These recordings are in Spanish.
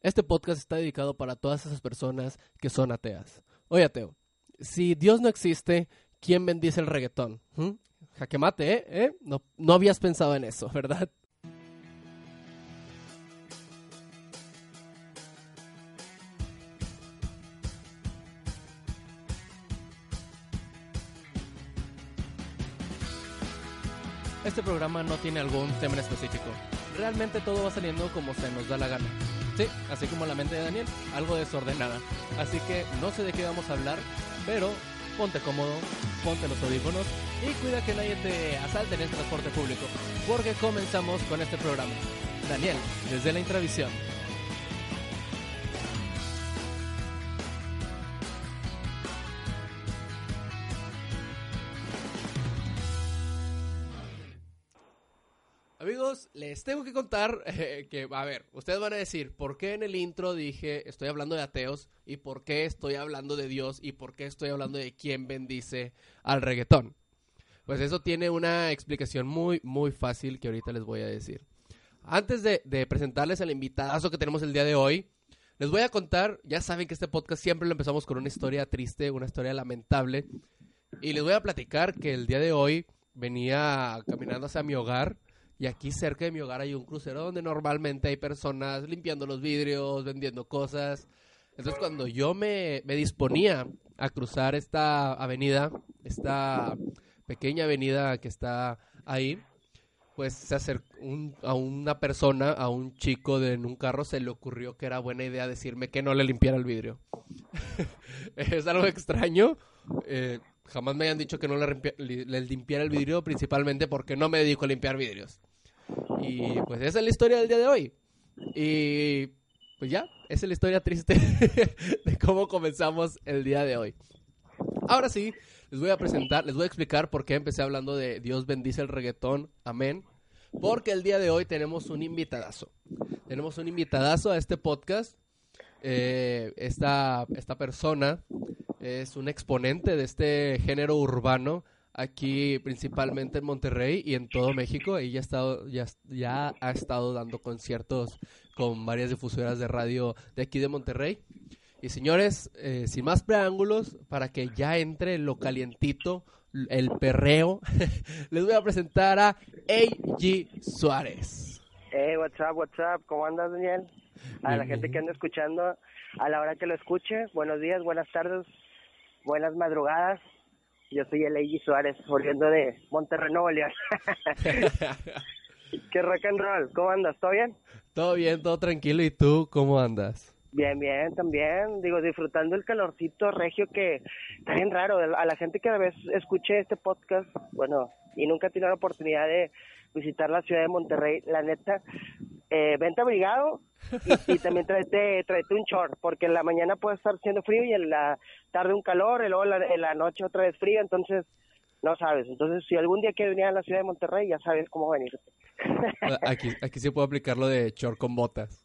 Este podcast está dedicado para todas esas personas que son ateas. Oye, ateo, si Dios no existe, ¿quién bendice el reggaetón? ¿Mm? Jaque mate, ¿eh? ¿Eh? No, no habías pensado en eso, ¿verdad? Este programa no tiene algún tema en específico. Realmente todo va saliendo como se nos da la gana. Sí, así como la mente de Daniel, algo desordenada. Así que no sé de qué vamos a hablar, pero ponte cómodo, ponte los audífonos y cuida que nadie te asalte en el transporte público, porque comenzamos con este programa. Daniel, desde la intravisión. Amigos, les tengo que contar eh, que, a ver, ustedes van a decir, ¿por qué en el intro dije estoy hablando de ateos? ¿Y por qué estoy hablando de Dios? ¿Y por qué estoy hablando de quién bendice al reggaetón? Pues eso tiene una explicación muy, muy fácil que ahorita les voy a decir. Antes de, presentarles al invitadazo que tenemos el día de hoy, les voy a contar, ya saben que este podcast siempre lo empezamos con una historia triste, una historia lamentable, y les voy a platicar que el día de hoy venía caminando hacia mi hogar, y aquí cerca de mi hogar hay un crucero donde normalmente hay personas limpiando los vidrios, vendiendo cosas. Entonces cuando yo me, me disponía a cruzar esta avenida, esta pequeña avenida que está ahí, pues se acercó un- a una persona, a un chico de, en un carro, se le ocurrió que era buena idea decirme que no le limpiara el vidrio. es algo extraño. eh, jamás me hayan dicho que no le, le limpiara el vidrio, principalmente porque no me dedico a limpiar vidrios. Y pues esa es la historia del día de hoy. Y pues ya, esa es la historia triste de cómo comenzamos el día de hoy. Ahora sí, les voy a presentar, les voy a explicar por qué empecé hablando de Dios bendice el reggaetón, amén. Porque el día de hoy tenemos un invitadazo. Tenemos un invitadazo a este podcast. Eh, esta, esta persona es un exponente de este género urbano aquí principalmente en Monterrey y en todo México. Ella ha estado, ya, ya ha estado dando conciertos con varias difusoras de radio de aquí de Monterrey. Y señores, eh, sin más preámbulos, para que ya entre lo calientito, el perreo, les voy a presentar a A.G. Suárez. Hey, what's up, what's up? ¿Cómo andas, Daniel? A la gente que anda escuchando, a la hora que lo escuche, buenos días, buenas tardes, buenas madrugadas. Yo soy el Eiji Suárez, volviendo de Monterrey, Nuevo León. ¿Qué rock and roll? ¿Cómo andas? ¿Todo bien? todo bien, todo tranquilo. ¿Y tú cómo andas? Bien, bien, también. Digo, disfrutando el calorcito regio que está bien raro. A la gente que a veces escuche este podcast, bueno, y nunca tiene la oportunidad de visitar la ciudad de Monterrey, la neta, eh, vente abrigado y, y también tráete, tráete un short, porque en la mañana puede estar haciendo frío y en la tarde un calor, y luego en la, en la noche otra vez frío, entonces no sabes. Entonces, si algún día quieres venir a la ciudad de Monterrey, ya sabes cómo venir. Aquí, aquí sí puedo aplicar lo de short con botas.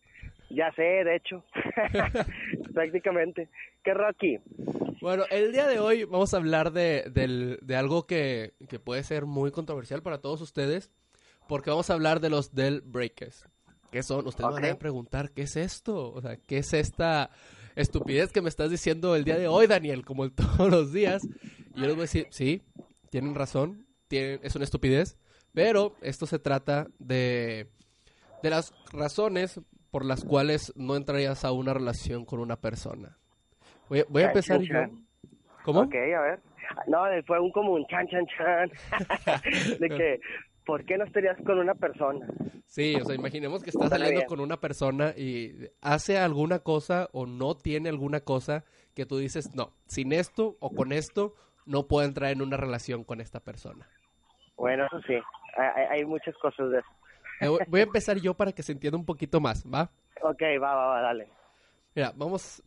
ya sé, de hecho, prácticamente. ¿Qué Rocky? Bueno, el día de hoy vamos a hablar de, del- de algo que, que puede ser muy controversial para todos ustedes, porque vamos a hablar de los Del Breakers. ¿Qué son? Ustedes van a preguntar, ¿qué es esto? O sea, ¿qué es esta estupidez que me estás diciendo el día de hoy, Daniel? Como todos los días. Y yo les voy a decir, sí, tienen razón, tienen, es una estupidez, pero esto se trata de, de las razones por las cuales no entrarías a una relación con una persona. Voy, a- voy a Chan, empezar yo. ¿Cómo? Ok, a ver. No, fue un como un chan, chan, chan. de que, ¿por qué no estarías con una persona? Sí, o sea, imaginemos que estás Suena saliendo bien. con una persona y hace alguna cosa o no tiene alguna cosa que tú dices, no, sin esto o con esto no puedo entrar en una relación con esta persona. Bueno, eso sí. Hay, muchas cosas de eso. Eh, voy- Voy a empezar yo para que se entienda un poquito más, ¿va? Ok, va, va, va, dale. Mira, vamos.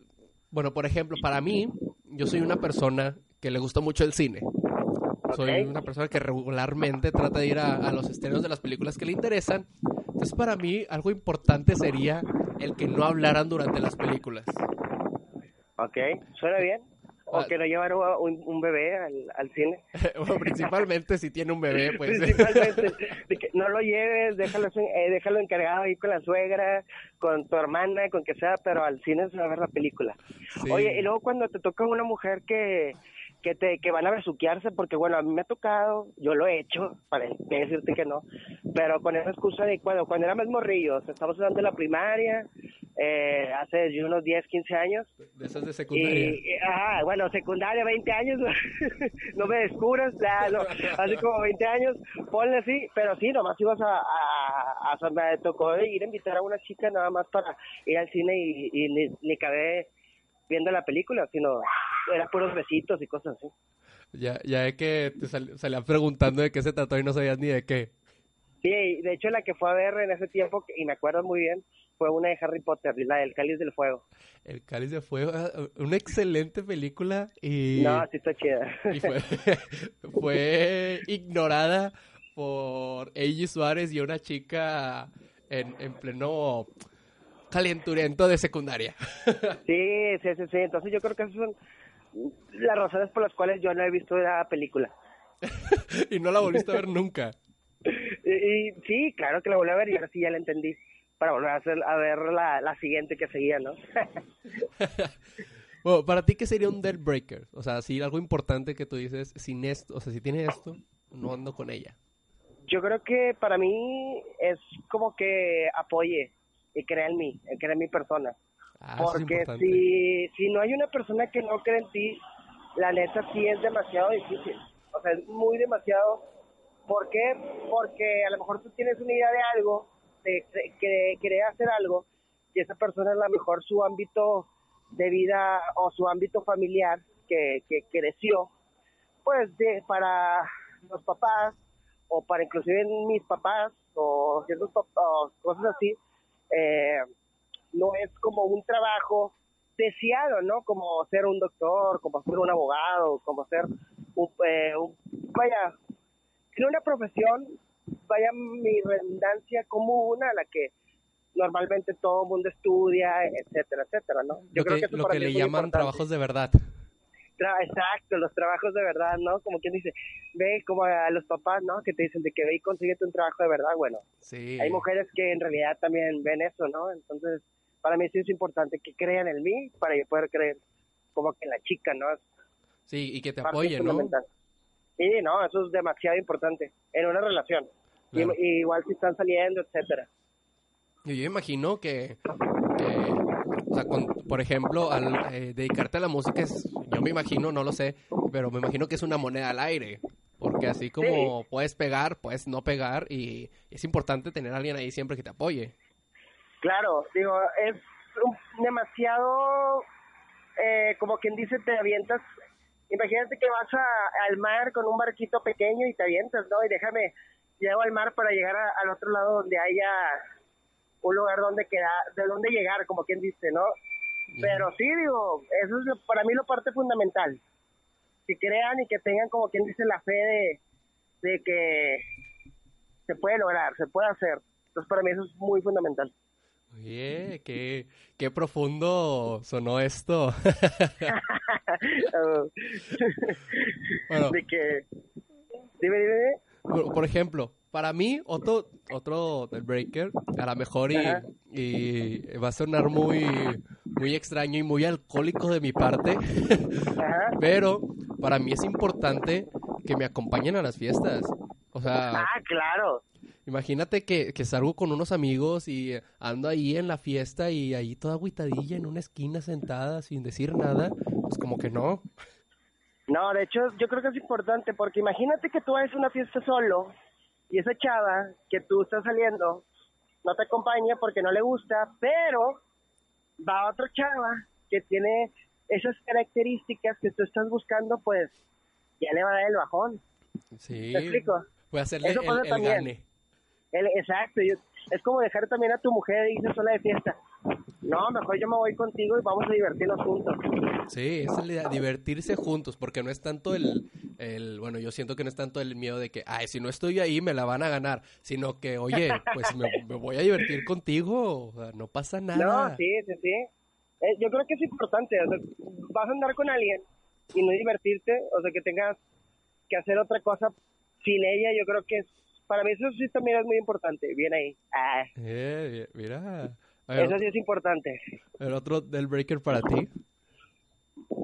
Bueno, por ejemplo, para mí, yo soy una persona que le gusta mucho el cine. Soy Ok. una persona que regularmente trata de ir a, a los estrenos de las películas que le interesan. Entonces, para mí, algo importante sería el que no hablaran durante las películas. Ok, ¿suena bien? O Ah. que no llevar un, un bebé al, al cine. Bueno, principalmente si tiene un bebé, pues. Principalmente, que no lo lleves, déjalo, eh, déjalo encargado ahí con la suegra, con tu hermana, con que sea, pero al cine se va a ver la película. Sí. Oye, y luego cuando te toca una mujer que que te que van a besuquearse, porque bueno, a mí me ha tocado, yo lo he hecho, para decirte que no, pero con esa excusa de cuando, cuando éramos morrillos, estamos hablando de la primaria, eh, hace unos 10, 15 años, De esas de secundaria. y, y- bueno, secundaria, 20 años, no me descubras, ya, no, así como 20 años, ponle así, pero sí, nomás ibas a, a, a- me tocó ir a invitar a una chica nada más para ir al cine y, y ni, ni acabé viendo la película, sino era puros besitos y cosas así. Ya, ya es que te sal- salían preguntando de qué se trató y no sabías ni de qué. Sí, de hecho la que fue a ver en ese tiempo, y me acuerdo muy bien, fue una de Harry Potter, la del Cáliz del Fuego. El Cáliz de Fuego, ah, una excelente película y, No, sí está chida. y fue, fue ignorada por Eiji Suárez y una chica en, en pleno calenturiento de secundaria. Sí, sí, sí, sí. Entonces yo creo que esas son las razones por las cuales yo no he visto la película. y no la volviste a ver nunca. Y, y sí, claro que la volví a ver y ahora sí ya la entendí. Para volver a, hacer, a ver la, la siguiente que seguía, ¿no? Bueno, para ti, ¿qué sería un deal breaker? O sea, si algo importante que tú dices, sin esto, o sea, si tiene esto, no ando con ella. yo creo que para mí es como que apoye y crea en mí, y crea en mi persona. Ah, Porque si, si no hay una persona que no cree en ti, la neta sí es demasiado difícil. O sea, es muy demasiado. ¿Por qué? Porque a lo mejor tú tienes una idea de algo, de, que quiere hacer algo, y esa persona a lo mejor su ámbito de vida o su ámbito familiar que, que creció, pues de, para los papás o para inclusive mis papás o ciertos pap- o cosas así, eh, no es como un trabajo deseado, ¿no? Como ser un doctor, como ser un abogado, como ser un, eh, un- vaya, en una profesión, vaya mi redundancia común a la que normalmente todo el mundo estudia, etcétera, etcétera, ¿no? lo que, eso lo para que mí le es llaman importante. trabajos de verdad. Tra- Exacto, los trabajos de verdad, ¿no? Como quien dice, ve como a los papás, ¿no? Que te dicen de que ve y consíguete un trabajo de verdad, bueno, Sí. hay mujeres que en realidad también ven eso, ¿no? Entonces, para mí sí es importante que crean en mí para yo poder creer como que en la chica, ¿no? Sí, y que te apoyen, ¿no? Sí, no, eso es demasiado importante en una relación. Y- Claro. y igual si están saliendo, etcétera. Yo imagino que, que, o sea, con- por ejemplo, al eh, dedicarte a la música, es, yo me imagino, no lo sé, pero me imagino que es una moneda al aire. Porque así como puedes pegar, puedes no pegar y es importante tener a alguien ahí siempre que te apoye. Claro, digo, es demasiado, eh, como quien dice, te avientas. Imagínate que vas a- al mar con un barquito pequeño y te avientas, ¿no? Y déjame, llego al mar para llegar a- al otro lado donde haya un lugar donde quedar, de donde llegar, como quien dice, ¿no? Pero sí, digo, eso es lo- para mí lo parte fundamental. Que crean y que tengan, como quien dice, la fe de, de que se puede lograr, se puede hacer. Entonces, para mí eso es muy fundamental. Oye, qué, qué profundo sonó esto. Bueno. de que dime, dime, dime. Por, por ejemplo, para mí, otro, otro del breaker, a lo mejor y, y va a sonar muy, muy extraño y muy alcohólico de mi parte, pero para mí es importante que me acompañen a las fiestas. O sea, Ah, claro. imagínate que, que salgo con unos amigos y ando ahí en la fiesta y ahí toda agüitadilla en una esquina sentada sin decir nada, pues como que no. No, de hecho, yo creo que es importante porque imagínate que tú vas a una fiesta solo y esa chava que tú estás saliendo no te acompaña porque no le gusta, pero va otra chava que tiene esas características que tú estás buscando, pues ya le va a dar el bajón. Sí, ¿Me explico? a hacerle Eso el, pasa el también. gane. El, exacto, yo- es como dejar también a tu mujer irse sola de fiesta. No, mejor yo me voy contigo y vamos a divertirnos juntos. Sí, es la idea, divertirse juntos, porque no es tanto el, el, bueno, yo siento que no es tanto el miedo de que, ay, si no estoy ahí me la van a ganar, sino que, oye, pues me, me voy a divertir contigo, o sea, no pasa nada. No, sí, sí, sí. Eh, yo creo que es importante, o sea, vas a andar con alguien y no divertirte, o sea, que tengas que hacer otra cosa sin ella, yo creo que es, para mí eso sí también es muy importante, bien ahí. Ah, Eh, mira. Ver, eso sí es importante. el otro del breaker para ti,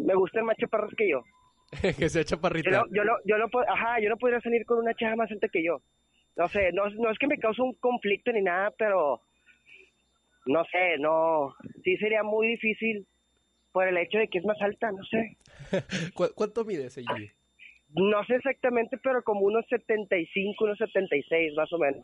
Me gustan más chaparros que yo. que sea Yo chaparrita. no, yo no, yo no, ajá, yo no podría salir con una chava más alta que yo. No sé, no, no es que me cause un conflicto ni nada, pero no sé, no, sí sería muy difícil por el hecho de que es más alta, no sé. ¿Cu- ¿Cuánto mides, Eiji? No sé exactamente, pero como unos 75, unos 76 más o menos.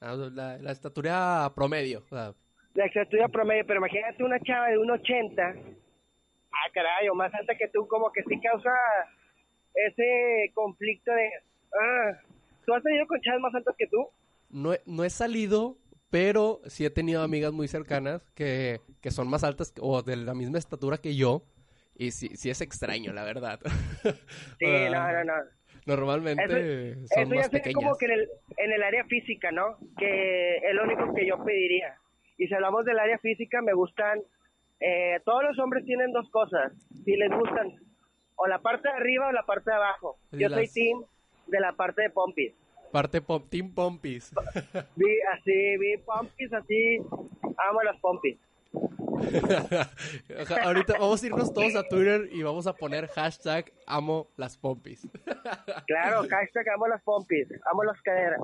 Ah, la, la estatura promedio, o sea, La estatura promedio, pero imagínate una chava de un 80. Ah, caray, o más alta que tú, como que sí causa ese conflicto de... Ah, ¿Tú has tenido con chavas más altas que tú? no he, no he salido, pero sí he tenido amigas muy cercanas que, que son más altas o de la misma estatura que yo. Y sí, sí es extraño, la verdad. Sí, Ah, no, no, no. Normalmente Eso, son eso ya más sería pequeñas. como que en el, en el área física, ¿no? Que es lo único que yo pediría. Y si hablamos del área física, me gustan... eh, todos los hombres tienen dos cosas. Si les gustan o la parte de arriba o la parte de abajo. Yo soy team de la parte de pompis. Parte pom- Team Pompis. Vi así, vi pompis así. Amo las pompis. Ahorita vamos a irnos todos a Twitter y vamos a poner hashtag amo las pompis. Claro, hashtag amo las pompis. Amo las caderas.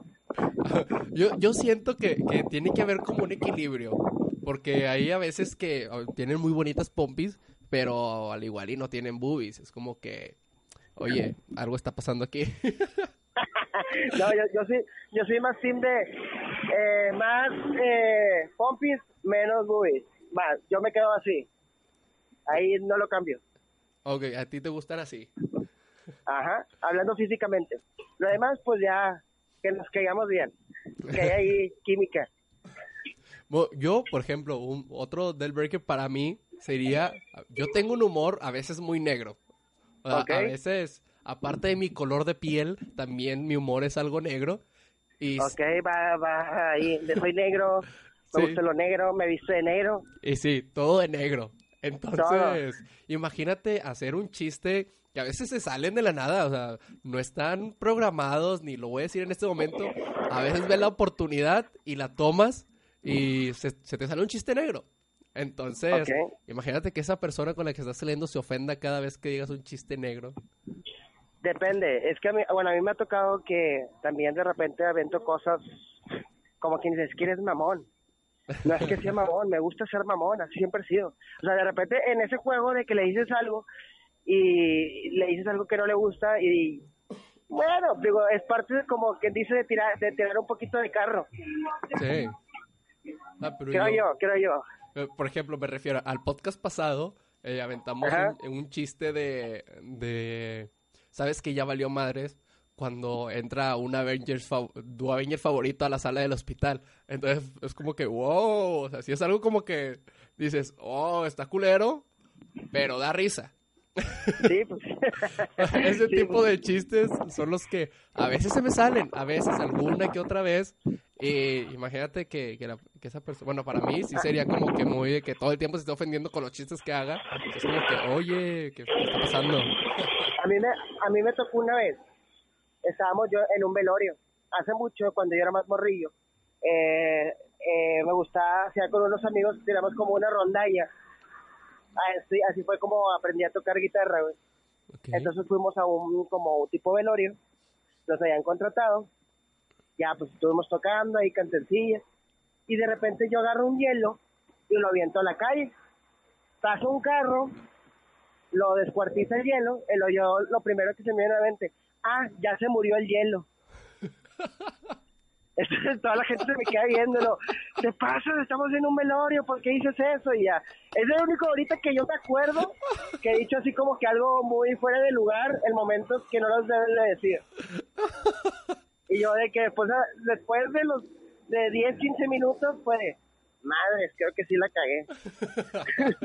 Yo, yo siento que, que tiene que haber como un equilibrio, porque hay a veces que oh, tienen muy bonitas pompis, pero al igual y no tienen boobies. Es como que, oye, algo está pasando aquí. No, yo, yo soy, yo soy más team de eh, más eh, pompis, menos boobies. Más, yo me quedo así. Ahí no lo cambio. ok, a ti te gustan así. Ajá, hablando físicamente. Lo demás, pues ya, que nos caigamos bien. Que hay ahí química. Yo, por ejemplo, un, otro del breaker para mí sería, yo tengo un humor a veces muy negro. O sea, Ok. A veces, aparte de mi color de piel, también mi humor es algo negro. Y, Ok, va, va ahí. Soy negro, me Sí. gusta lo negro, me visto de negro. y sí, todo de negro. Entonces, imagínate hacer un chiste que a veces se salen de la nada, o sea, no están programados, ni lo voy a decir en este momento. A veces ves la oportunidad y la tomas y se, se te sale un chiste negro. Entonces, imagínate que esa persona con la que estás saliendo se ofenda cada vez que digas un chiste negro. Depende, es que a mí, bueno, a mí me ha tocado que también de repente avento cosas como quien dices, que eres mamón. No es que sea mamón, me gusta ser mamón, así siempre he sido. O sea, de repente en ese juego de que le dices algo y le dices algo que no le gusta y bueno, digo, es parte de como que dice de tirar, de tirar un poquito de carro. Sí. Ah, pero Creo yo- yo, creo yo. Por ejemplo, me refiero al podcast pasado, eh, aventamos un, un chiste de, de, ¿sabes que ya valió madres? Cuando entra un Avengers, tu Avenger favorito a la sala del hospital. Entonces es como que, wow, o sea, sí es algo como que dices, oh, está culero, pero da risa. Sí, pues. Ese Sí, tipo pues. de chistes son los que a veces se me salen, a veces alguna que otra vez. Y imagínate que, que, la- que esa persona, bueno, para mí sí sería como que muy de que todo el tiempo se esté ofendiendo con los chistes que haga. Es como que, oye, ¿qué, qué está pasando? A mí me, a mí me tocó una vez, estábamos yo en un velorio, hace mucho, cuando yo era más morrillo, eh, eh, me gustaba, hacía con unos amigos, tiramos como una rondalla, así, así fue como aprendí a tocar guitarra, güey. Ok. Entonces fuimos a un como tipo velorio, nos habían contratado, ya pues estuvimos tocando ahí cantencillas, y de repente yo agarro un hielo y lo aviento a la calle. Pasa un carro, lo descuartiza el hielo, el hoyo, lo primero que se me viene a la mente, ah, ya se murió el hielo. Entonces toda la gente se me queda viéndolo. ¿Qué pasa? Estamos en un velorio, ¿por qué dices eso? Y ya. Es lo único ahorita que yo me acuerdo que he dicho así como que algo muy fuera de lugar en momentos que no los deben de decir. Y yo de que después, después de los de 10, 15 minutos fue de, madres, creo que sí la cagué.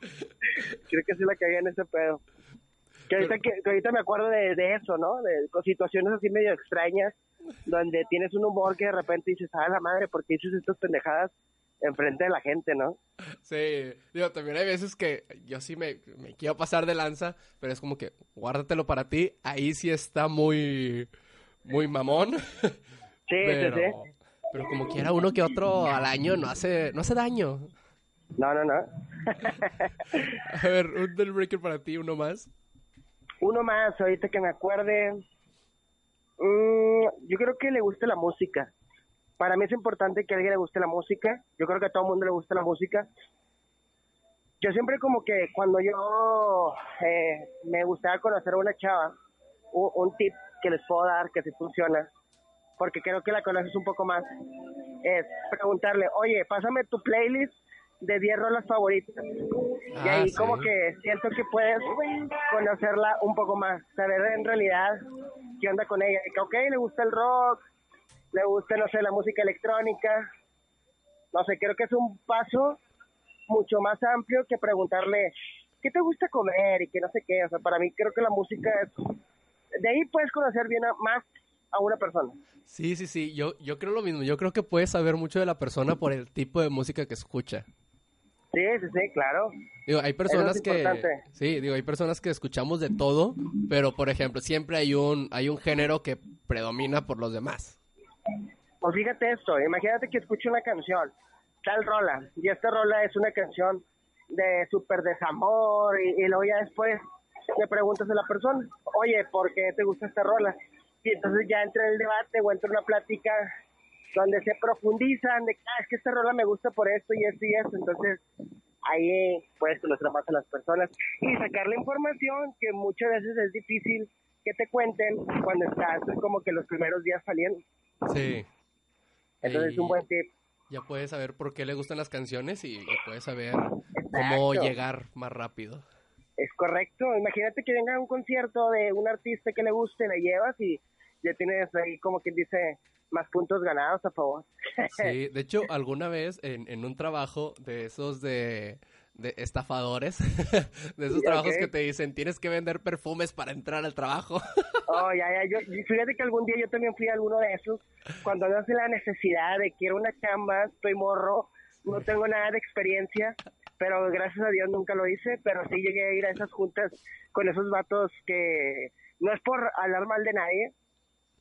creo que sí la cagué en ese pedo. Que ahorita, que, que ahorita me acuerdo de, de eso, ¿no? De con situaciones así medio extrañas, donde tienes un humor que de repente dices, ah, la madre, ¿por qué dices estas pendejadas enfrente de la gente, no? Sí, digo, también hay veces que yo sí me, me quiero pasar de lanza, pero es como que guárdatelo para ti, ahí sí está muy, muy mamón. Sí, pero, sí, sí. pero como quiera uno que otro al año no hace, no hace daño. No, no, no. A ver, un deal breaker para ti, uno más. Uno más, ahorita que me acuerde. Mm, yo creo que le guste la música. Para mí es importante que a alguien le guste la música. Yo creo que a todo el mundo le gusta la música. Yo siempre como que cuando yo eh, me gustaba conocer a una chava, u- un tip que les puedo dar que sí funciona, porque creo que la conoces un poco más, es preguntarle, oye, pásame tu playlist de 10 rolas favoritas. y Ah, ahí sí. como que siento que puedes conocerla un poco más, saber en realidad qué onda con ella. Que, ok, le gusta el rock, le gusta, no sé, la música electrónica. No sé, creo que es un paso mucho más amplio que preguntarle, ¿qué te gusta comer? Y que no sé qué. O sea, para mí creo que la música es... De ahí puedes conocer bien a- más a una persona. Sí, sí, sí, yo, yo creo lo mismo. Yo creo que puedes saber mucho de la persona por el tipo de música que escucha. Sí, sí, sí, claro. Digo, hay personas es que sí, digo, hay personas que escuchamos de todo, pero por ejemplo, siempre hay un hay un género que predomina por los demás. Pues fíjate esto, imagínate que escucho una canción, tal rola, y esta rola es una canción de súper desamor, y, y luego ya después le preguntas a la persona, oye, ¿por qué te gusta esta rola? Y entonces ya entra el debate o entra una plática donde se profundizan de, ah, es que esta rola me gusta por esto y esto y esto, entonces ahí puedes conocer más a las personas y sacar la información que muchas veces es difícil que te cuenten cuando estás como que los primeros días saliendo. Sí. Entonces es un buen tip. Ya puedes saber por qué le gustan las canciones y, y puedes saber cómo llegar más rápido. Es correcto. Imagínate que venga a un concierto de un artista que le guste, le llevas y ya tienes ahí como quien dice más puntos ganados a favor. Sí, de hecho, alguna vez en, en un trabajo de esos de, de estafadores, de esos trabajos que te dicen tienes que vender perfumes para entrar al trabajo. Oh, ya, ya. Yo, fíjate que algún día yo también fui a alguno de esos. Cuando no hace la necesidad de quiero una chamba, estoy morro, no tengo nada de experiencia, pero gracias a Dios nunca lo hice. Pero sí llegué a ir a esas juntas con esos vatos que no es por hablar mal de nadie,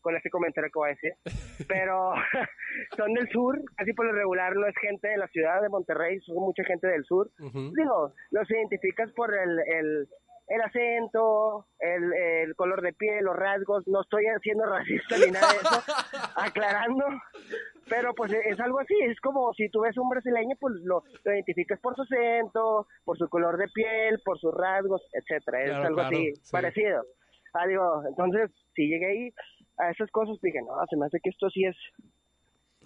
con este comentario que voy a decir, pero son del sur, casi por lo regular no es gente de la ciudad de Monterrey, son mucha gente del sur. Ujú. Digo, los identificas por el, el, el acento, el, el color de piel, los rasgos, no estoy siendo racista ni nada de eso, aclarando, pero pues es algo así, es como si tú ves un brasileño, pues lo, lo identificas por su acento, por su color de piel, por sus rasgos, etcétera, es Claro, algo claro, así, sí. parecido. Ah, digo, entonces, si llegué ahí a esas cosas, dije, no, se me hace que esto sí es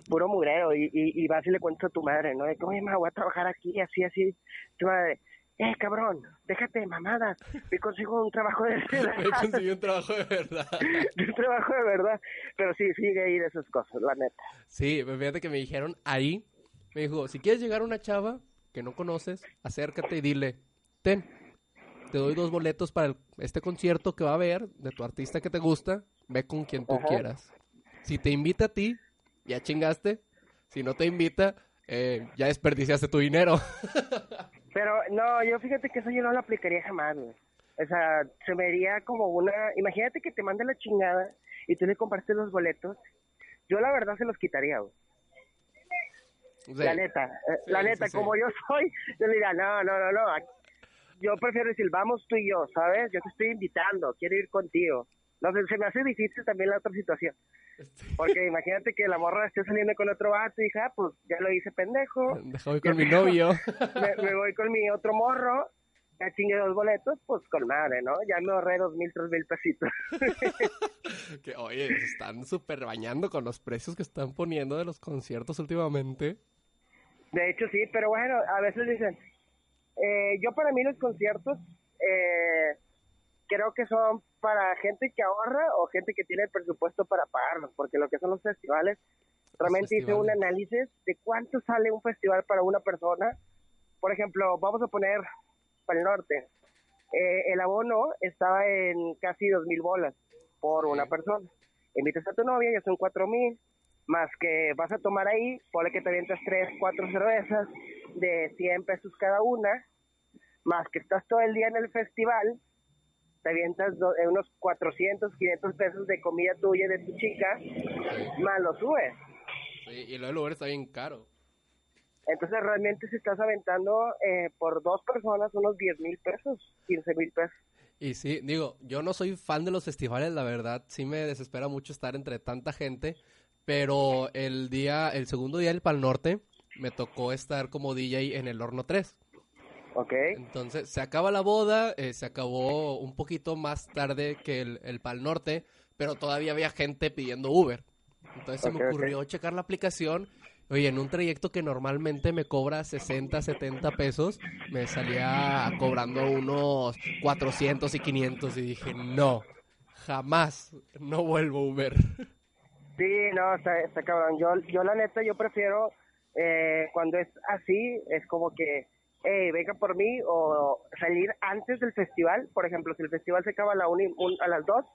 puro mugrero y, y, y vas y le cuentas a tu madre, ¿no? De que, oye, ma, voy a trabajar aquí, así, así. Tu madre, eh, cabrón, déjate de mamadas, me consigo un trabajo de verdad. Me conseguí un trabajo de verdad. un trabajo de verdad. Pero sí, sigue ahí de esas cosas, la neta. Sí, fíjate que me dijeron ahí, me dijo, si quieres llegar a una chava que no conoces, acércate y dile, ten, te doy dos boletos para el- este concierto que va a haber de tu artista que te gusta, ve con quien tú Ajá. quieras. Si te invita a ti, ya chingaste. Si no te invita, eh, ya desperdiciaste tu dinero. Pero no, yo fíjate que eso yo no lo aplicaría jamás, güey. O sea, se me vería como una... Imagínate que te mande la chingada y tú le compartes los boletos. Yo la verdad se los quitaría, güey. Sí. La neta, eh, Sí, la neta, sí. como yo soy, yo le diría, no, no, no, no. Yo prefiero decir, vamos tú y yo, ¿sabes? Yo te estoy invitando, quiero ir contigo. No sé, se me hace difícil también la otra situación. Porque imagínate que la morra esté saliendo con otro vato y dije, ah, pues ya lo hice pendejo. Deja voy con mi novio. me, me voy con mi otro morro, ya chingue dos boletos, pues con madre, ¿no? Ya me ahorré dos mil, tres mil pesitos. que, oye, se están súper bañando con los precios que están poniendo de los conciertos últimamente. De hecho, sí, pero bueno, a veces dicen, eh, yo para mí los conciertos eh, creo que son para gente que ahorra o gente que tiene el presupuesto para pagarlos, porque lo que son los festivales Realmente hice un análisis de cuánto sale un festival para una persona. Por ejemplo, vamos a poner para el norte. Eh, el abono estaba en casi dos mil bolas por una persona. Invitas a tu novia, ya son cuatro mil, más que vas a tomar ahí, ponle que te avientas tres, cuatro cervezas de 100 pesos cada una, más que estás todo el día en el festival, te avientas eh, unos 400, 500 pesos de comida tuya de tu chica, más lo subes. Sí, y del Uber está bien caro. Entonces realmente si estás aventando eh, por dos personas unos 10 mil pesos, 15 mil pesos. Y sí, digo, yo no soy fan de los festivales, la verdad, sí me desespera mucho estar entre tanta gente, pero el día, el segundo día del Pal Norte, me tocó estar como DJ en el Horno 3. ¿Ok? Entonces, se acaba la boda, eh, se acabó un poquito más tarde que el, el Pal Norte, pero todavía había gente pidiendo Uber. Entonces se me ocurrió checar la aplicación. Oye, en un trayecto que normalmente me cobra 60, 70 pesos, me salía cobrando unos 400 y 500 y dije, no, jamás, no vuelvo a Uber. Sí, no, está, está cabrón. Yo, yo la neta, yo prefiero eh, cuando es así, es como que, hey, venga por mí o salir antes del festival. Por ejemplo, si el festival se acaba a, la una y- un- a las 2,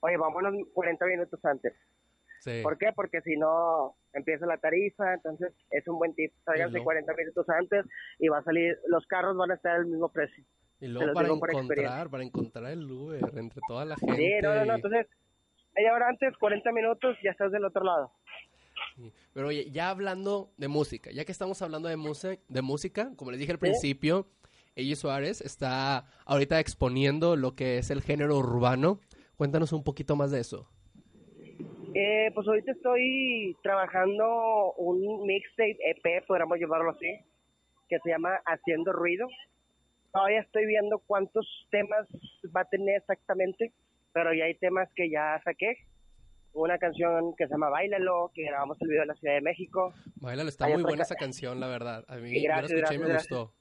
oye, vámonos 40 minutos antes. Sí. ¿Por qué? Porque si no empieza la tarifa, entonces es un buen tip. Sálganse luego- 40 minutos antes y va a salir, los carros van a estar al mismo precio. Y luego para encontrar, para encontrar el Uber entre toda la gente. Sí, no, no, no, entonces media hora antes, 40 minutos, ya estás del otro lado. Sí. Pero oye, ya hablando de música, ya que estamos hablando de, música de música, como les dije al Sí. principio, Ella Suárez está ahorita exponiendo lo que es el género urbano. Cuéntanos un poquito más de eso. Eh, pues ahorita estoy trabajando un mixtape EP, podríamos llamarlo así, que se llama Haciendo Ruido. Todavía estoy viendo cuántos temas va a tener exactamente, pero ya hay temas que ya saqué. Una canción que se llama Bailalo, que grabamos el video en la Ciudad de México. Bailalo, está muy buena esa canción, la verdad. A mí gracias, yo la escuché y me gracias, gustó.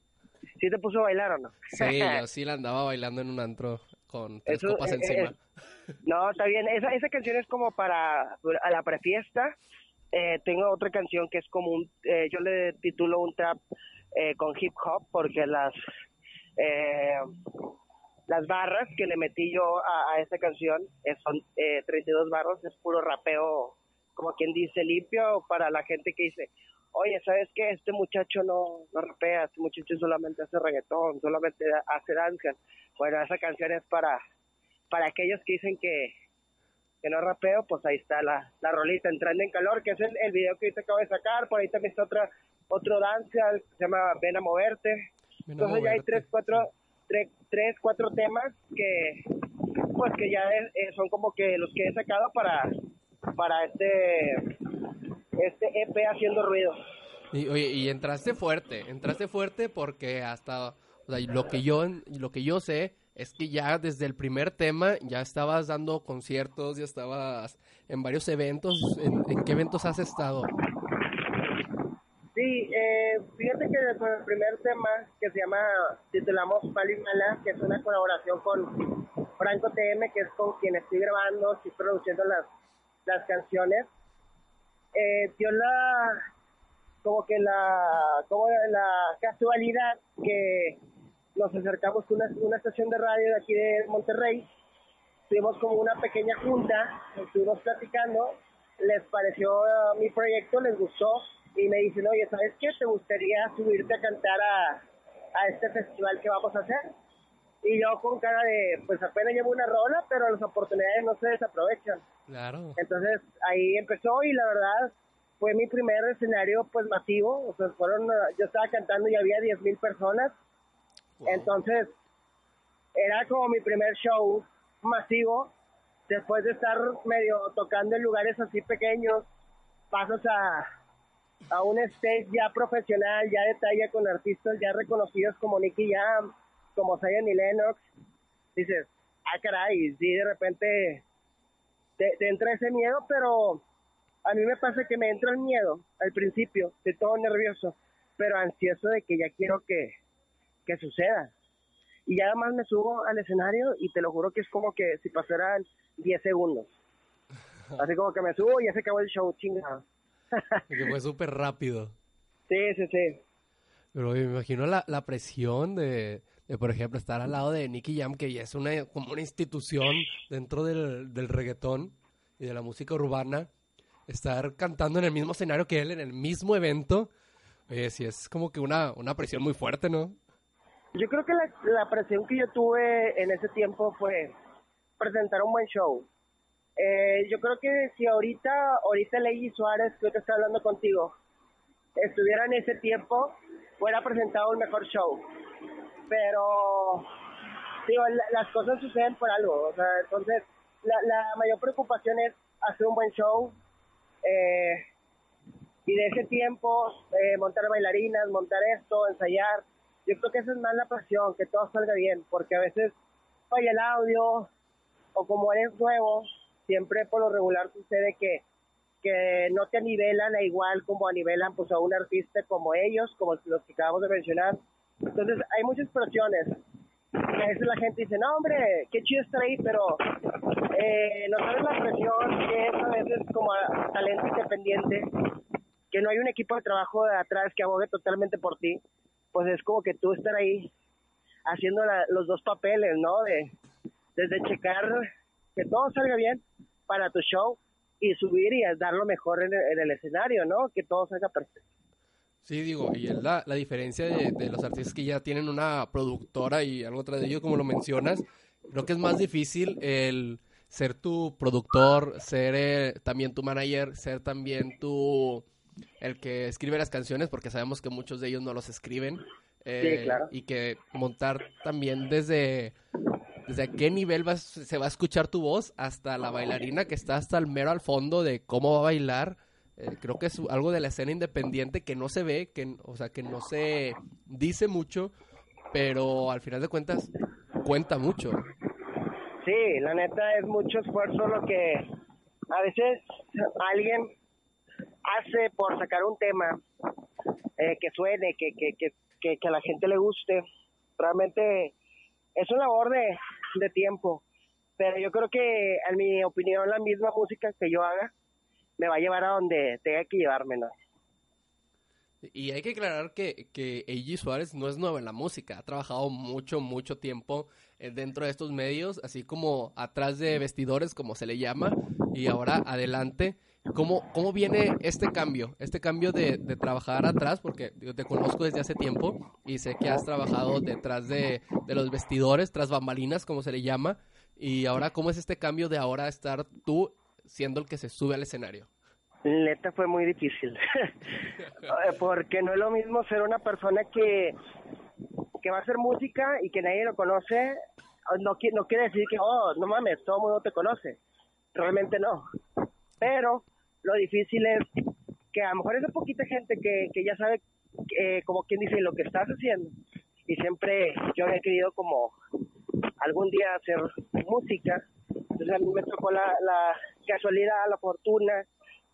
¿Sí te puso a bailar o no? Sí, yo sí la andaba bailando en un antro con tres Eso, copas eh, encima. eh, No, está bien. Esa, esa canción es como para a la prefiesta. Eh, tengo otra canción que es como un, eh, yo le titulo un trap eh, con hip hop porque las eh, las barras que le metí yo a, a esta canción eh, son eh, 32 barras, es puro rapeo, como quien dice, limpio para la gente que dice, oye, ¿sabes qué? Este muchacho no, no rapea, este muchacho solamente hace reggaetón, solamente hace danza. Bueno, esa canción es para para aquellos que dicen que, que no rapeo, pues ahí está la, la rolita entrando en calor, que es el, el video que ahorita acabo de sacar, por ahí también está otra, otro danza, se llama Ven a moverte. Ven a Entonces ya hay tres, cuatro, tres, tres, cuatro temas que, pues que ya eh, son como que los que he sacado para, para este, este EP haciendo ruido. Y, oye, y entraste fuerte, entraste fuerte porque hasta lo que yo lo que yo sé es que ya desde el primer tema ya estabas dando conciertos, ya estabas en varios eventos. ¿En, en qué eventos has estado? Sí, eh, fíjate que con el primer tema que se llama, titulamos Pali Mala, que es una colaboración con Franco TM, que es con quien estoy grabando, estoy produciendo las, las canciones, eh, dio la, como que la, como la casualidad que nos acercamos a una, una estación de radio de aquí de Monterrey, tuvimos como una pequeña junta, estuvimos platicando, les pareció uh, mi proyecto, les gustó y me dicen, oye, ¿sabes qué? ¿Te gustaría subirte a cantar a, a este festival que vamos a hacer? Y yo con cara de, pues apenas llevo una rola, pero las oportunidades no se desaprovechan. Claro. Entonces ahí empezó y la verdad fue mi primer escenario pues masivo, o sea, fueron, yo estaba cantando y había 10 mil personas, Wow. entonces era como mi primer show masivo, después de estar medio tocando en lugares así pequeños, pasas a, a un stage ya profesional, ya de talla con artistas ya reconocidos como Nicky Jam, como Zion y Lennox, dices, ah caray, sí de repente te, entra ese miedo, pero a mí me pasa que me entra el miedo al principio, estoy todo nervioso, pero ansioso de que ya quiero que, que suceda. Y ya más me subo al escenario y te lo juro que es como que si pasaran 10 segundos. Así como que me subo y ya se acabó el show, chingado. que fue súper rápido. Sí, sí, sí. Pero me imagino la, la presión de, de, por ejemplo, estar al lado de Nicky Jam, que ya es una, como una institución dentro del, del reggaetón y de la música urbana, estar cantando en el mismo escenario que él, en el mismo evento, oye, sí es como que una, una presión muy fuerte, ¿no? Yo creo que la, la presión que yo tuve en ese tiempo fue presentar un buen show. Eh, yo creo que si ahorita, ahorita Ley Suárez, que te está hablando contigo, estuviera en ese tiempo, hubiera presentado un mejor show. Pero, digo, la, las cosas suceden por algo. O sea, entonces, la, la mayor preocupación es hacer un buen show. Eh, y de ese tiempo, eh, montar bailarinas, montar esto, ensayar. Yo creo que esa es más la presión, que todo salga bien, porque a veces falla el audio, o como eres nuevo, siempre por lo regular sucede que, que no te nivelan a igual como nivelan pues a un artista como ellos, como los que acabamos de mencionar. Entonces hay muchas presiones. A veces la gente dice, no hombre, qué chido estar ahí, pero eh, no sabes la presión que es a veces como a, talento independiente, que no hay un equipo de trabajo de atrás que abogue totalmente por ti, pues es como que tú estar ahí haciendo la, los dos papeles, ¿no? De, desde checar que todo salga bien para tu show y subir y dar lo mejor en el, en el escenario, ¿no? Que todo salga perfecto. Sí, digo, y es la, la diferencia de, de, los artistas que ya tienen una productora y algo tras de ello, como lo mencionas, creo que es más difícil el ser tu productor, ser eh, también tu manager, ser también tu el que escribe las canciones, porque sabemos que muchos de ellos no los escriben. Eh, sí, claro. Y que montar también desde desde qué nivel se va a escuchar tu voz hasta la bailarina que está hasta el mero al fondo de cómo va a bailar. Eh, creo que es algo de la escena independiente que no se ve, que, o sea, que no se dice mucho, pero al final de cuentas cuenta mucho. Sí, la neta es mucho esfuerzo lo que a veces alguien hace por sacar un tema eh, que suene, que, que, que, que, que a la gente le guste. Realmente es una labor de, de tiempo, pero yo creo que, en mi opinión, la misma música que yo haga me va a llevar a donde tenga que llevarme, ¿no? Y hay que aclarar que, que A.G. Suárez no es nuevo en la música, ha trabajado mucho, mucho tiempo eh, dentro de estos medios, así como atrás de vestidores, como se le llama, y ahora adelante. ¿Cómo, cómo viene este cambio? Este cambio de, de trabajar atrás, porque yo te conozco desde hace tiempo y sé que has trabajado detrás de, de los vestidores, tras bambalinas, como se le llama, y ahora, ¿cómo es este cambio de ahora estar tú siendo el que se sube al escenario? Neta fue muy difícil, porque no es lo mismo ser una persona que, que va a hacer música y que nadie lo conoce, no, no quiere decir que, oh, no mames, todo el mundo te conoce, realmente no, pero lo difícil es que a lo mejor esa poquita gente que, que ya sabe, eh, como quien dice, lo que estás haciendo, y siempre yo había querido como algún día hacer música, entonces a mí me tocó la, la casualidad, la fortuna,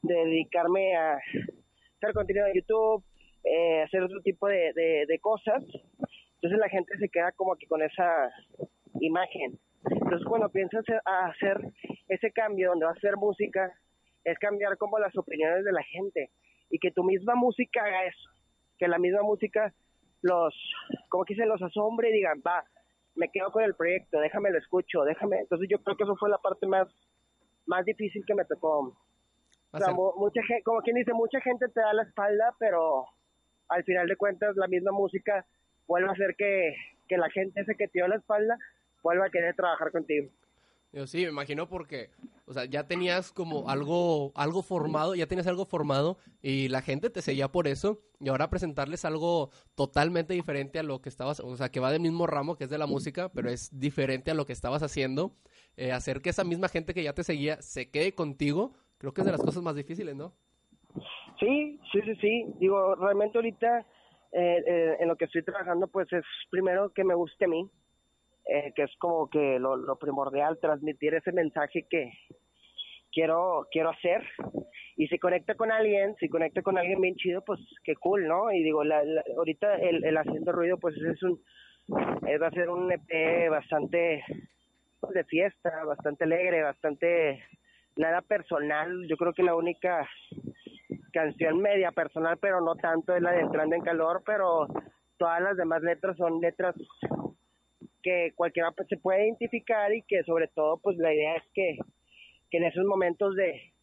de dedicarme a hacer contenido de YouTube, eh, hacer otro tipo de, de, cosas. Entonces la gente se queda como que con esa imagen. Entonces cuando piensas hacer ese cambio donde va a hacer música, es cambiar como las opiniones de la gente y que tu misma música haga eso, que la misma música los, como que se los asombre y digan, va, me quedo con el proyecto, déjame lo escucho, déjame. Entonces yo creo que eso fue la parte más, más difícil que me tocó o sea, mucha gente, como quien dice, mucha gente te da la espalda, pero al final de cuentas la misma música vuelve a hacer que, que la gente ese que te dio la espalda vuelva a querer trabajar contigo. Yo sí, me imagino porque, o sea, ya tenías como algo, algo formado, ya tenías algo formado y la gente te seguía por eso y ahora presentarles algo totalmente diferente a lo que estabas, o sea, que va del mismo ramo que es de la música, pero es diferente a lo que estabas haciendo, eh, hacer que esa misma gente que ya te seguía se quede contigo, creo que es de las cosas más difíciles, ¿no? Sí, sí, sí, sí. Digo, realmente ahorita eh, eh, en lo que estoy trabajando, pues es primero que me guste a mí, eh, que es como que lo, lo, primordial, transmitir ese mensaje que quiero quiero hacer. Y si conecta con alguien, si conecta con alguien bien chido, pues qué cool, ¿no? Y digo, la, ahorita el, haciendo ruido, pues es un, es, va a ser un EP bastante pues, de fiesta, bastante alegre, bastante nada personal. Yo creo que la única canción media personal, pero no tanto es la de Entrando en Calor, pero todas las demás letras son letras que cualquiera pues, se puede identificar y que sobre todo pues la idea es que, que en esos momentos de,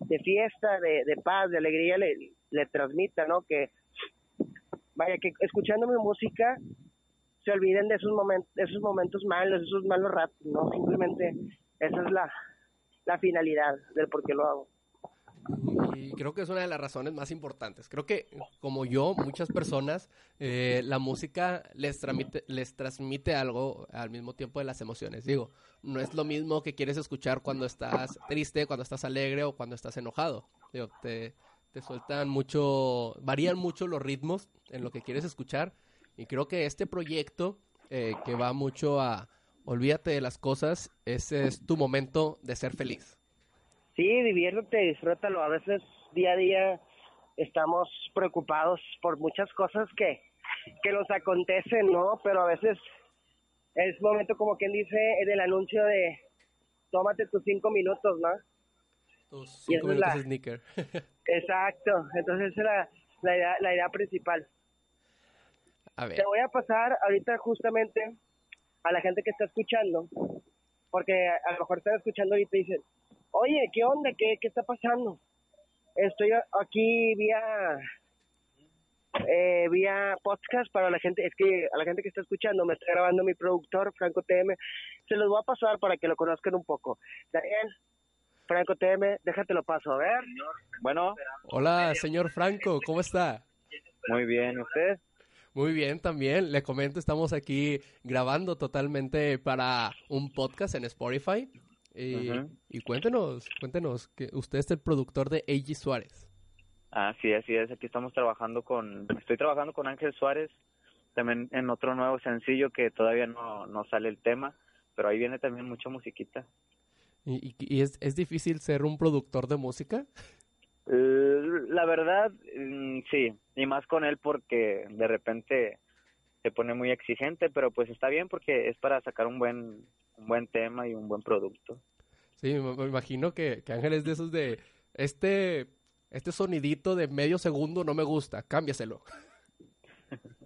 de fiesta, de, de paz, de alegría le, le transmita, ¿no? Que vaya, que escuchando mi música se olviden de esos momentos, esos momentos malos, esos malos ratos, ¿no? Simplemente esa es la, la finalidad del por qué lo hago. Y creo que es una de las razones más importantes. Creo que, como yo, muchas personas, eh, la música les transmite, les transmite algo al mismo tiempo de las emociones. Digo, no es lo mismo que quieres escuchar cuando estás triste, cuando estás alegre o cuando estás enojado. Te, te sueltan mucho, varían mucho los ritmos en lo que quieres escuchar. Y creo que este proyecto, eh, que va mucho a olvídate de las cosas, ese es tu momento de ser feliz. Sí, diviértete, disfrútalo. A veces día a día estamos preocupados por muchas cosas que, que nos acontecen, ¿no? Pero a veces es momento, como quien dice, del anuncio de tómate tus cinco minutos, ¿no? Tus cinco minutos la... sneaker. Exacto, entonces esa era la idea, la idea principal. A ver. Te voy a pasar ahorita justamente a la gente que está escuchando, porque a lo mejor están escuchando ahorita y dicen, oye, ¿qué onda? ¿Qué, qué está pasando? Estoy aquí vía eh, vía podcast para la gente, es que a la gente que está escuchando, me está grabando mi productor, Franco TM, se los voy a pasar para que lo conozcan un poco. Daniel, Franco TM, déjate lo paso, a ver. Bueno. Hola, señor Franco, ¿cómo está? Muy bien, ¿usted? Muy bien, también. Le comento, estamos aquí grabando totalmente para un podcast en Spotify. Y, uh -huh. y cuéntenos, cuéntenos, que usted es el productor de A.G. Suárez. Ah, sí, así es. Aquí estamos trabajando con, estoy trabajando con Ángel Suárez, también en otro nuevo sencillo que todavía no, no sale el tema, pero ahí viene también mucha musiquita. ¿Y, y es, es difícil ser un productor de música? Uh, la verdad, mm, sí, y más con él porque de repente se pone muy exigente, pero pues está bien porque es para sacar un buen un buen tema y un buen producto. Sí, me imagino que, que Ángel es de esos de este este sonidito de medio segundo no me gusta, cámbiaselo.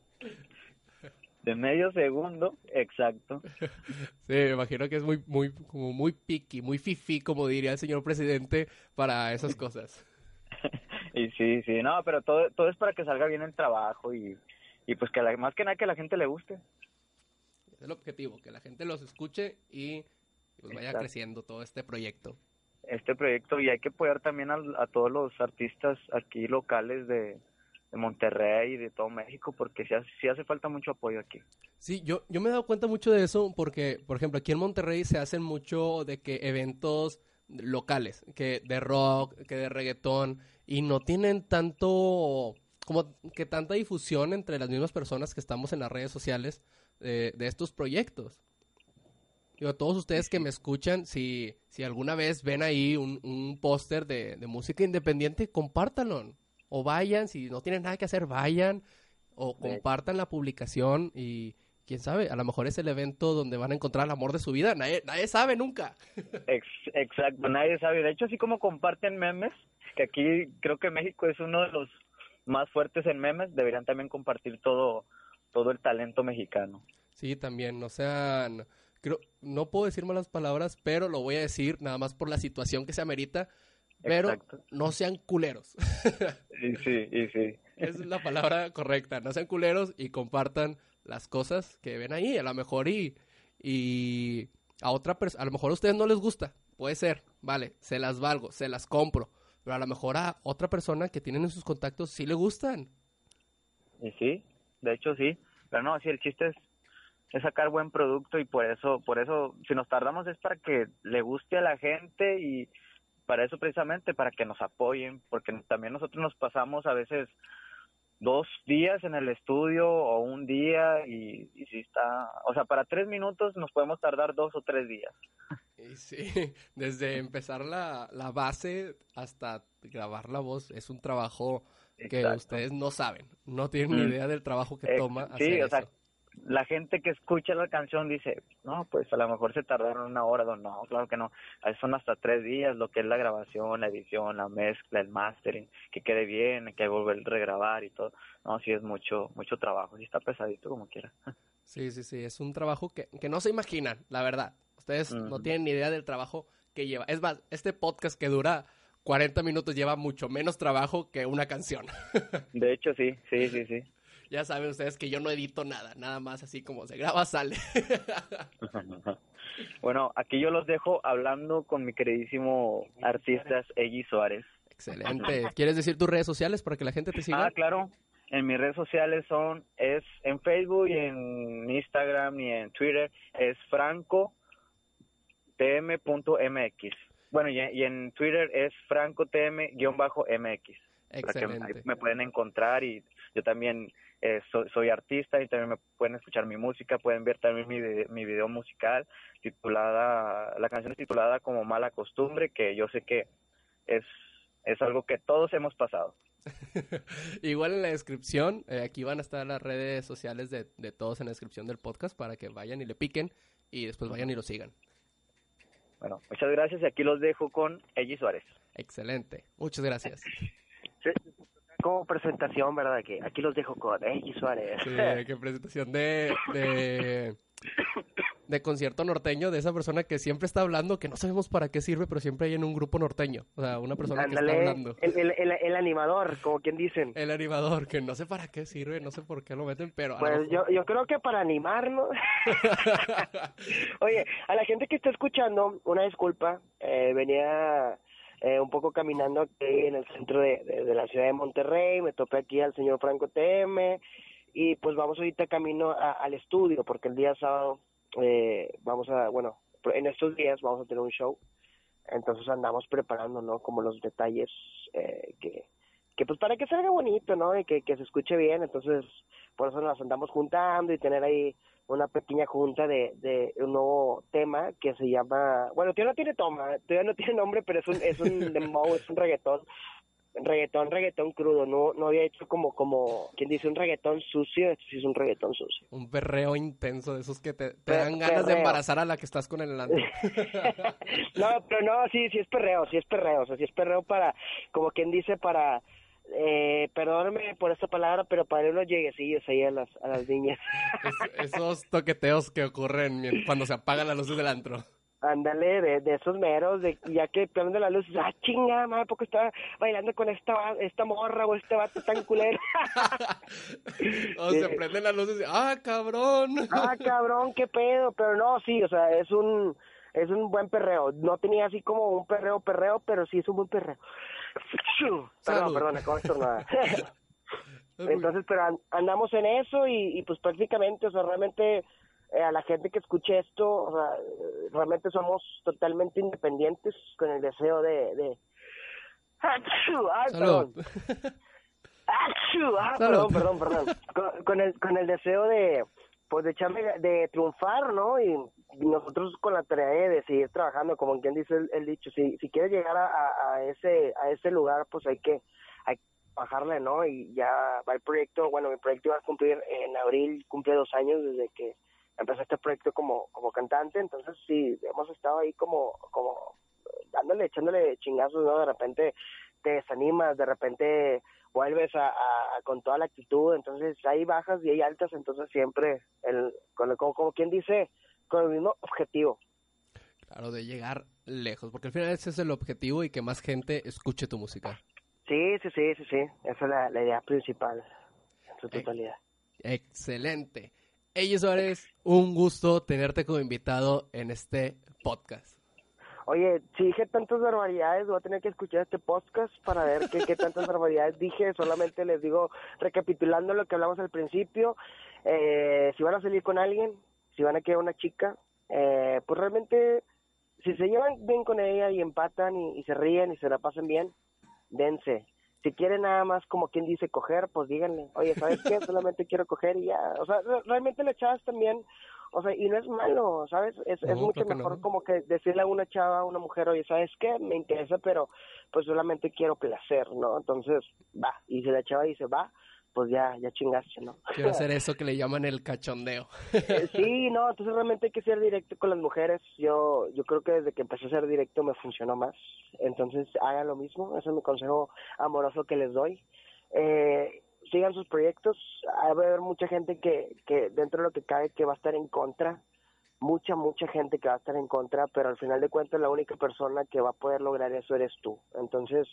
De medio segundo, exacto. Sí, me imagino que es muy, muy, como muy picky, muy fifi, como diría el señor presidente, para esas cosas. y sí, sí, no, pero todo, todo es para que salga bien el trabajo y, y pues que la, más que nada que a la gente le guste. Es el objetivo, que la gente los escuche y pues vaya Exacto. creciendo todo este proyecto. Este proyecto y hay que apoyar también a, a todos los artistas aquí locales de, de Monterrey y de todo México porque sí, sí, hace falta mucho apoyo aquí. Sí, yo, yo me he dado cuenta mucho de eso porque, por ejemplo, aquí en Monterrey se hacen mucho de que eventos locales, que de rock, que de reggaetón, y no tienen tanto, como que tanta difusión entre las mismas personas que estamos en las redes sociales de, de estos proyectos. Digo, todos ustedes que me escuchan, si, si alguna vez ven ahí un, un póster de, de música independiente, compártanlo o vayan, si no tienen nada que hacer, vayan o compartan la publicación y quién sabe, a lo mejor es el evento donde van a encontrar el amor de su vida, nadie, nadie sabe nunca. Ex exacto, nadie sabe. De hecho, así como comparten memes, que aquí creo que México es uno de los más fuertes en memes, deberían también compartir todo, todo el talento mexicano. Sí, también, no sean, creo, no puedo decir malas palabras, pero lo voy a decir nada más por la situación que se amerita pero Exacto. no sean culeros. y sí, y sí. Es la palabra correcta, no sean culeros y compartan las cosas que ven ahí, a lo mejor y, y a otra persona, a lo mejor a ustedes no les gusta, puede ser, vale, se las valgo, se las compro, pero a lo mejor a otra persona que tienen en sus contactos sí le gustan. Y sí, de hecho sí, pero no, sí, el chiste es, sacar buen producto y por eso, por eso, si nos tardamos es para que le guste a la gente y para eso precisamente, para que nos apoyen, porque también nosotros nos pasamos a veces dos días en el estudio o un día y, y si está, o sea, para tres minutos nos podemos tardar dos o tres días. Y sí, desde empezar la, la base hasta grabar la voz es un trabajo que ustedes no saben, no tienen ni idea del trabajo que toma. Sí, hacer o sea, eso. la gente que escucha la canción dice, no, pues a lo mejor se tardaron una hora, dos, no, claro que no, son hasta tres días lo que es la grabación, la edición, la mezcla, el mastering, que quede bien, que hay que volver a regrabar y todo, no, sí es mucho, mucho trabajo, sí está pesadito como quiera. Sí, sí, sí, es un trabajo que, que no se imaginan, la verdad, ustedes no tienen ni idea del trabajo que lleva, es más, este podcast que dura 40 minutos lleva mucho menos trabajo que una canción. De hecho, sí, sí, sí, sí. ya saben ustedes que yo no edito nada, nada más así como se graba, sale. Bueno, aquí yo los dejo hablando con mi queridísimo artista Eggy Suárez. Excelente. ¿Quieres decir tus redes sociales para que la gente te siga? Ah, claro. En mis redes sociales son, es en Facebook y en Instagram y en Twitter, es franco tm.mx. Bueno, y, y en Twitter es franco tm-mx. Para que ahí Excelente. me pueden encontrar y yo también eh, soy, soy artista y también me pueden escuchar mi música, pueden ver también mi video musical titulada, la canción es titulada como Mala Costumbre, que yo sé que es, es algo que todos hemos pasado. Igual en la descripción, eh, aquí van a estar las redes sociales de, de todos en la descripción del podcast para que vayan y le piquen y después vayan y lo sigan. Bueno, muchas gracias y aquí los dejo con Ellie Suárez. Excelente. Muchas gracias. Sí, como presentación, ¿verdad? Que aquí los dejo con Eggy Suárez. Sí, qué presentación de, de, de concierto norteño de esa persona que siempre está hablando, que no sabemos para qué sirve, pero siempre hay en un grupo norteño. O sea, una persona que está hablando. el, el, el, el animador, como quien dicen. El animador, que no sé para qué sirve, no sé por qué lo meten, pero... Pues yo, yo creo que para animarnos. Oye, a la gente que está escuchando, una disculpa, eh, venía eh, un poco caminando aquí en el centro de, de- de la ciudad de Monterrey, me topé aquí al señor Franco TM y pues vamos ahorita camino a- al estudio porque el día sábado eh, vamos a, bueno, en estos días vamos a tener un show, entonces andamos preparando, ¿no? Como los detalles eh, que, que pues para que salga bonito, ¿no? Y que, que se escuche bien, entonces por eso nos andamos juntando y tener ahí una pequeña junta de, de un nuevo tema que se llama, bueno, todavía no tiene toma, todavía no tiene nombre, pero es un, es un dembow, es un reggaetón, reggaetón, reggaetón crudo, no, no había hecho como, como, quien dice un reggaetón sucio, esto sí es un reggaetón sucio. Un perreo intenso de esos que te, dan ganas de embarazar a la que estás con el antro. no, pero no, sí, sí es perreo, sí es perreo, o sea, sí es perreo para, como quien dice, para, eh, perdóname por esta palabra, pero para unos lleguecillos ahí a las, a las niñas. Es- esos toqueteos que ocurren cuando se apagan las luces del antro. Ándale, de, de esos meros, de ya que prende la luz, ah, chinga, madre, porque estaba bailando con esta, esta morra o este vato tan culero. O se prenden las luces y ¡ah, cabrón! ah, cabrón, qué pedo, pero no, sí, o sea, es un, es un buen perreo. No tenía así como un perreo, perreo, pero sí es un buen perreo. Perdón, perdón, acabo de. Entonces, pero an- andamos en eso y, y pues prácticamente, o sea, realmente eh, a la gente que escuche esto, o sea, realmente somos totalmente independientes con el deseo de... de... ¡Ay, perdón! ¡Achú! Ah, perdón, perdón, perdón. Con, con el, con el deseo de, pues, de echarle, de triunfar, ¿no? Y, y nosotros con la tarea de, seguir trabajando, como quien dice el, el dicho, si, si quieres llegar a, a, ese, a ese lugar, pues hay que, hay que bajarle, ¿no? Y ya va el proyecto, bueno, mi proyecto iba a cumplir en abril, cumple dos años desde que empecé este proyecto como, como cantante, entonces sí, hemos estado ahí como, como dándole, echándole chingazos, ¿no? De repente te desanimas, de repente vuelves a, a- a- con toda la actitud, entonces hay bajas y hay altas, entonces siempre, el, con el- como, como quien dice, con el mismo objetivo. Claro, de llegar lejos, porque al final ese es el objetivo y que más gente escuche tu música. Sí, sí, sí, sí, sí, esa es la, la idea principal en su Eh, totalidad. Excelente. Ella Suárez, un gusto tenerte como invitado en este podcast. Oye, si dije tantas barbaridades, voy a tener que escuchar este podcast para ver qué, qué tantas barbaridades dije. Solamente les digo, recapitulando lo que hablamos al principio, eh, si van a salir con alguien, si van a quedar una chica, eh, pues realmente, si se llevan bien con ella y empatan y, y se ríen y se la pasan bien, dense. Si quieren nada más, como quien dice, coger, pues díganle, oye, ¿sabes qué? Solamente quiero coger y ya. O sea, re- realmente las chavas también, o sea, y no es malo, ¿sabes? Es, es mucho claro mejor no. como que decirle a una chava, a una mujer, oye, ¿sabes qué? Me interesa, pero pues solamente quiero placer, ¿no? Entonces, va. Y si la chava dice, va, pues ya, ya chingaste, ¿no? Quiero hacer eso que le llaman el cachondeo. Eh, sí, no, entonces realmente hay que ser directo con las mujeres. Yo yo creo que desde que empecé a ser directo me funcionó más. Entonces hagan lo mismo, ese es mi consejo amoroso que les doy. Eh, sigan sus proyectos. Va a haber mucha gente que, que dentro de lo que cae que va a estar en contra. Mucha, mucha gente que va a estar en contra, pero al final de cuentas la única persona que va a poder lograr eso eres tú. Entonces,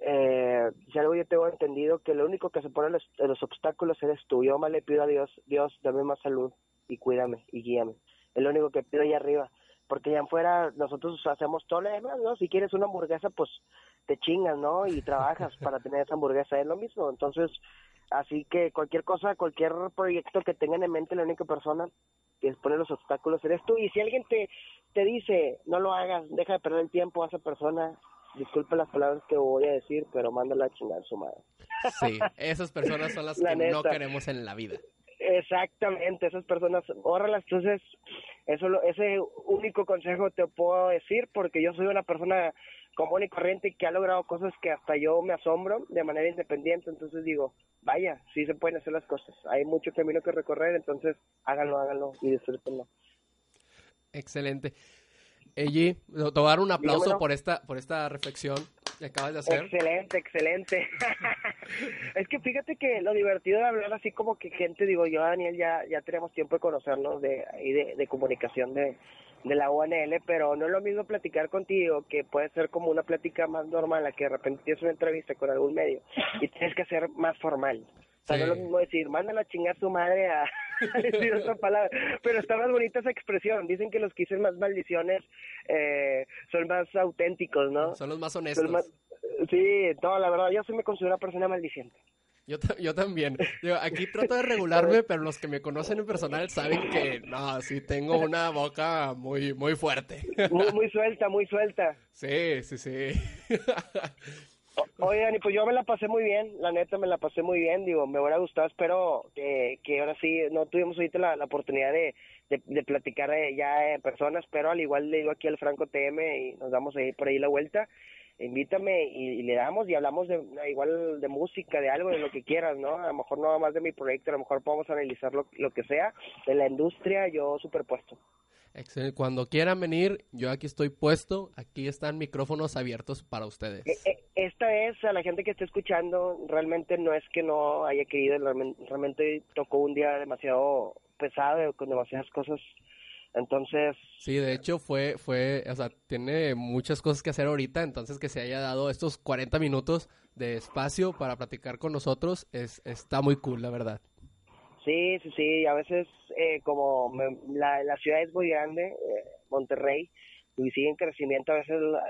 eh, algo yo tengo entendido que lo único que se pone los, los obstáculos eres tú. Yo más le pido a Dios, Dios, dame más salud y cuídame y guíame. Es lo único que pido allá arriba. Porque allá afuera nosotros hacemos todo lo demás, ¿no? Si quieres una hamburguesa, pues te chingas, ¿no? Y trabajas para tener esa hamburguesa, es lo mismo. Entonces, así que cualquier cosa, cualquier proyecto que tengan en mente, la única persona que pone los obstáculos eres tú. Y si alguien te, te dice, no lo hagas, deja de perder el tiempo a esa persona, disculpe las palabras que voy a decir, pero mándala a chingar su madre. Sí, esas personas son las La que no queremos en la vida. Exactamente, esas personas, órralas, entonces, eso lo- ese único consejo te puedo decir porque yo soy una persona común y corriente que ha logrado cosas que hasta yo me asombro de manera independiente, entonces digo, vaya, sí se pueden hacer las cosas, hay mucho camino que recorrer, entonces háganlo, háganlo y disfrútenlo. Excelente. Eji, te voy a dar un aplauso Dígamelo. por esta, por esta reflexión que acabas de hacer. Excelente, excelente. es que fíjate que lo divertido de hablar así como que gente, digo yo, Daniel, ya, ya tenemos tiempo de conocernos de, ahí de, de comunicación de, de la UNL, pero no es lo mismo platicar contigo que puede ser como una plática más normal, a que de repente tienes una entrevista con algún medio y tienes que ser más formal. O sea, no es lo mismo decir, mándala a chingar su madre a a decir otra palabra. Pero está más bonita esa expresión. Dicen que los que dicen más maldiciones eh, son más auténticos, ¿no? Son los más honestos. más- Sí, no, la verdad, yo sí me considero una persona maldiciente. Yo, yo también. Digo, aquí trato de regularme, pero los que me conocen en personal saben que no, sí tengo una boca muy, muy fuerte. Muy, muy suelta, muy suelta. Sí, sí, sí. Oye, Dani, pues yo me la pasé muy bien, la neta me la pasé muy bien, digo, me hubiera gustado, espero que, que ahora sí, no tuvimos ahorita la, la oportunidad de, de, de platicar eh, ya en personas, pero al igual le digo aquí al Franco TM y nos damos ahí por ahí la vuelta, invítame y, y le damos y hablamos de igual de música, de algo, de lo que quieras, ¿no? A lo mejor no más de mi proyecto, a lo mejor podemos analizar lo, lo que sea, de la industria, yo superpuesto. Excelente. Cuando quieran venir, yo aquí estoy puesto. Aquí están micrófonos abiertos para ustedes. Eh, eh, Esta vez a la gente que está escuchando, realmente no es que no haya querido, realmen- realmente tocó un día demasiado pesado, con demasiadas cosas. Entonces, Sí, de hecho fue, fue, o sea, tiene muchas cosas que hacer ahorita, entonces que se haya dado estos 40 minutos de espacio para platicar con nosotros es, está muy cool, la verdad. Sí, sí, sí, a veces eh, como me- la, la ciudad es muy grande, eh, Monterrey, y sigue en crecimiento, a veces la-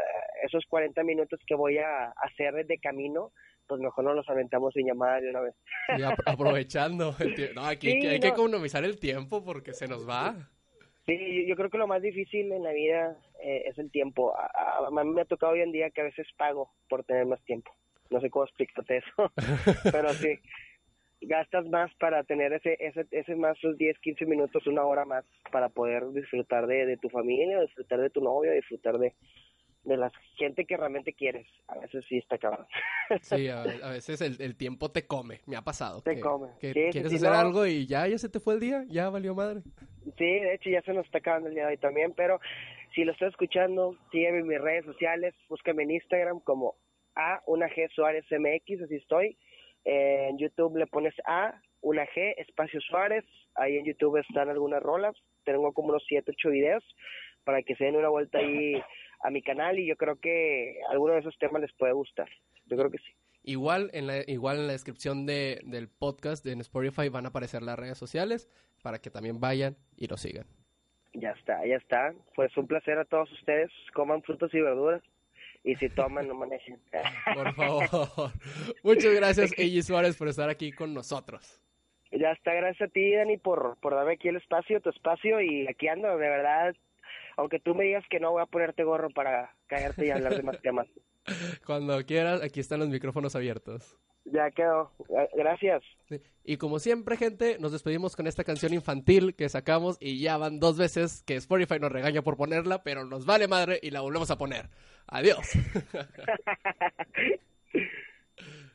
esos 40 minutos que voy a hacer de camino, pues mejor no los aventamos sin llamada de una vez. Y ap- aprovechando, no, aquí Sí, que- hay que no. economizar el tiempo porque se nos va. Sí, yo, creo que lo más difícil en la vida eh, es el tiempo. A, a- a mí me ha tocado hoy en día que a veces pago por tener más tiempo. No sé cómo explicarte eso, pero sí. Gastas más para tener ese, ese, ese más, esos 10, 15 minutos, una hora más para poder disfrutar de, de tu familia, disfrutar de tu novio, disfrutar de, de la gente que realmente quieres. A veces sí está cabrón. Sí, a, a veces el, el tiempo te come, me ha pasado. Te que, come. que Sí, sí, quieres sí, hacer no. algo y ya, ya se te fue el día, ya valió madre. Sí, de hecho ya se nos está acabando el día de hoy también, pero si lo estás escuchando, sígueme en mis redes sociales, búscame en Instagram como A, una G Suárez MX, así estoy. En YouTube le pones A, una G, espacio Suárez, ahí en YouTube están algunas rolas, tengo como unos 7, 8 videos para que se den una vuelta ahí a mi canal y yo creo que alguno de esos temas les puede gustar. Yo creo que sí. Igual en la, igual en la descripción de, del podcast de en Spotify van a aparecer las redes sociales para que también vayan y lo sigan. Ya está, ya está. Pues un placer a todos ustedes. Coman frutas y verduras. Y si toman, no manejen. Por favor. Muchas gracias, Eiji Suárez, por estar aquí con nosotros. ya está, gracias a ti, Dani, por, por darme aquí el espacio, tu espacio. Y aquí ando, de verdad. Aunque tú me digas que no, voy a ponerte gorro para callarte y hablar de más temas. Cuando quieras, aquí están los micrófonos abiertos. Ya quedó. Gra- Gracias. Sí. Y como siempre, gente, nos despedimos con esta canción infantil que sacamos y ya van dos veces que Spotify nos regaña por ponerla, pero nos vale madre y la volvemos a poner. Adiós.